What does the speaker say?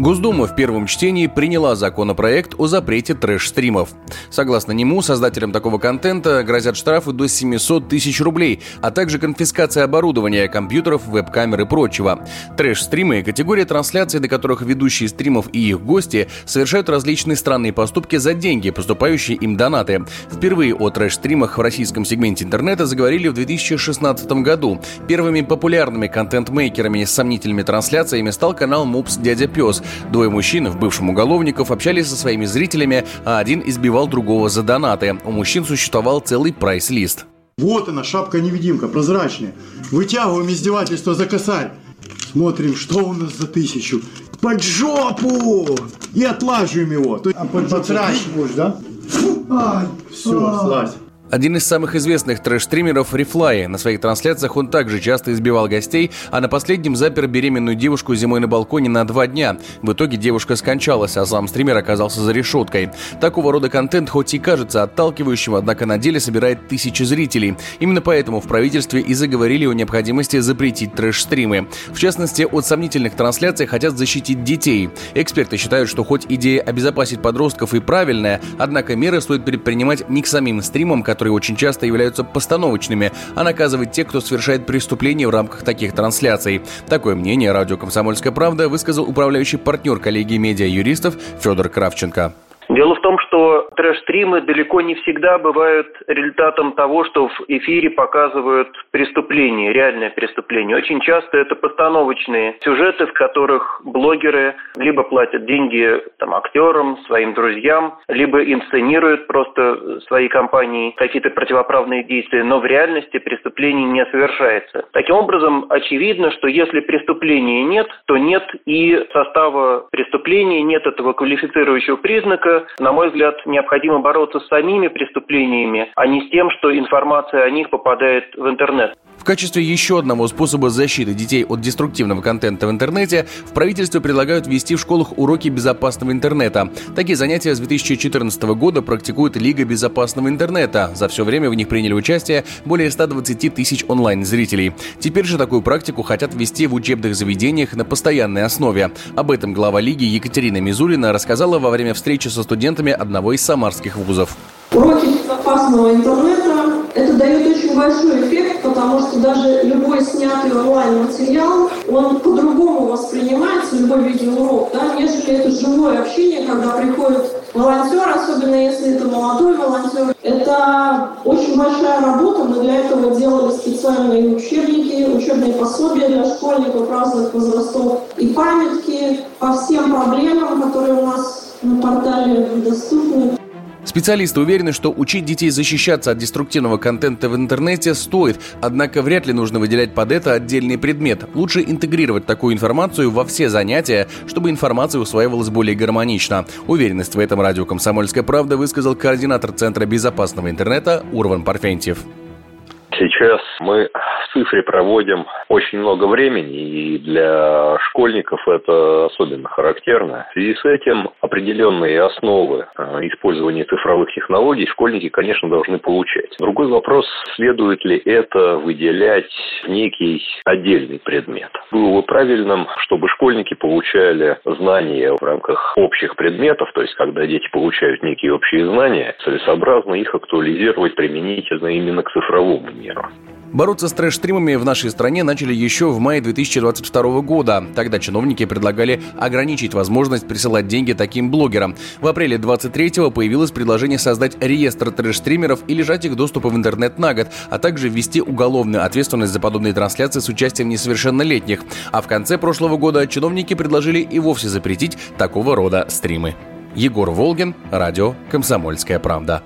Госдума в первом чтении приняла законопроект о запрете трэш-стримов. Согласно нему, создателям такого контента грозят штрафы до 700 тысяч рублей, а также конфискация оборудования, компьютеров, веб-камер и прочего. Трэш-стримы – категория трансляций, на которых ведущие стримов и их гости совершают различные странные поступки за деньги, поступающие им донаты. Впервые о трэш-стримах в российском сегменте интернета заговорили в 2016 году. Первыми популярными контент-мейкерами с сомнительными трансляциями стал канал Мупс Дядя Пес, Двое мужчин, в бывшем уголовников, общались со своими зрителями, а один избивал другого за донаты. У мужчин существовал целый прайс-лист. Вот она, шапка-невидимка, прозрачная. Вытягиваем издевательство за косарь. Смотрим, что у нас за тысячу. Под жопу! И отлаживаем его. А под будешь, да? Фу, ай, все, слазь. Один из самых известных трэш-стримеров Рифлай. На своих трансляциях он также часто избивал гостей, а на последнем запер беременную девушку зимой на балконе на два дня. В итоге девушка скончалась, а сам стример оказался за решеткой. Такого рода контент хоть и кажется отталкивающим, однако на деле собирает тысячи зрителей. Именно поэтому в правительстве и заговорили о необходимости запретить трэш-стримы. В частности, от сомнительных трансляций хотят защитить детей. Эксперты считают, что хоть идея обезопасить подростков и правильная, однако меры стоит предпринимать не к самим стримам, которые которые очень часто являются постановочными, а наказывать тех, кто совершает преступления в рамках таких трансляций. Такое мнение радио «Комсомольская правда» высказал управляющий партнер коллегии медиа-юристов Федор Кравченко. Дело в том, что трэш-стримы далеко не всегда бывают результатом того, что в эфире показывают преступление, реальное преступление. Очень часто это постановочные сюжеты, в которых блогеры либо платят деньги там, актерам, своим друзьям, либо инсценируют просто своей компании какие-то противоправные действия, но в реальности преступление не совершается. Таким образом, очевидно, что если преступления нет, то нет и состава преступления, нет этого квалифицирующего признака, на мой взгляд, необходимо бороться с самими преступлениями, а не с тем, что информация о них попадает в интернет. В качестве еще одного способа защиты детей от деструктивного контента в интернете в правительстве предлагают ввести в школах уроки безопасного интернета. Такие занятия с 2014 года практикует Лига безопасного интернета. За все время в них приняли участие более 120 тысяч онлайн-зрителей. Теперь же такую практику хотят ввести в учебных заведениях на постоянной основе. Об этом глава Лиги Екатерина Мизулина рассказала во время встречи со студентами одного из самарских вузов. Уроки безопасного интернета – это дает очень большой эффект, потому что даже любой снятый онлайн-материал, он по-другому воспринимается, любой видеоурок, да, нежели это живое общение, когда приходит волонтер, особенно если это молодой волонтер. Это очень большая работа, мы для этого делали специальные учебники, учебные пособия для школьников разных возрастов и памятки по всем проблемам, которые у нас на портале доступны. Специалисты уверены, что учить детей защищаться от деструктивного контента в интернете стоит, однако вряд ли нужно выделять под это отдельный предмет. Лучше интегрировать такую информацию во все занятия, чтобы информация усваивалась более гармонично. Уверенность в этом радио «Комсомольская правда» высказал координатор Центра безопасного интернета Урван Парфентьев. Сейчас мы в цифре проводим очень много времени, и для школьников это особенно характерно. В связи с этим определенные основы а, использования цифровых технологий школьники, конечно, должны получать. Другой вопрос, следует ли это выделять некий отдельный предмет. Было бы правильным, чтобы школьники получали знания в рамках общих предметов, то есть когда дети получают некие общие знания, целесообразно их актуализировать применительно именно к цифровому миру. Бороться с трэш-стримами в нашей стране начали еще в мае 2022 года. Тогда чиновники предлагали ограничить возможность присылать деньги таким блогерам. В апреле 23-го появилось предложение создать реестр трэш-стримеров и лежать их доступа в интернет на год, а также ввести уголовную ответственность за подобные трансляции с участием несовершеннолетних. А в конце прошлого года чиновники предложили и вовсе запретить такого рода стримы. Егор Волгин, радио «Комсомольская правда».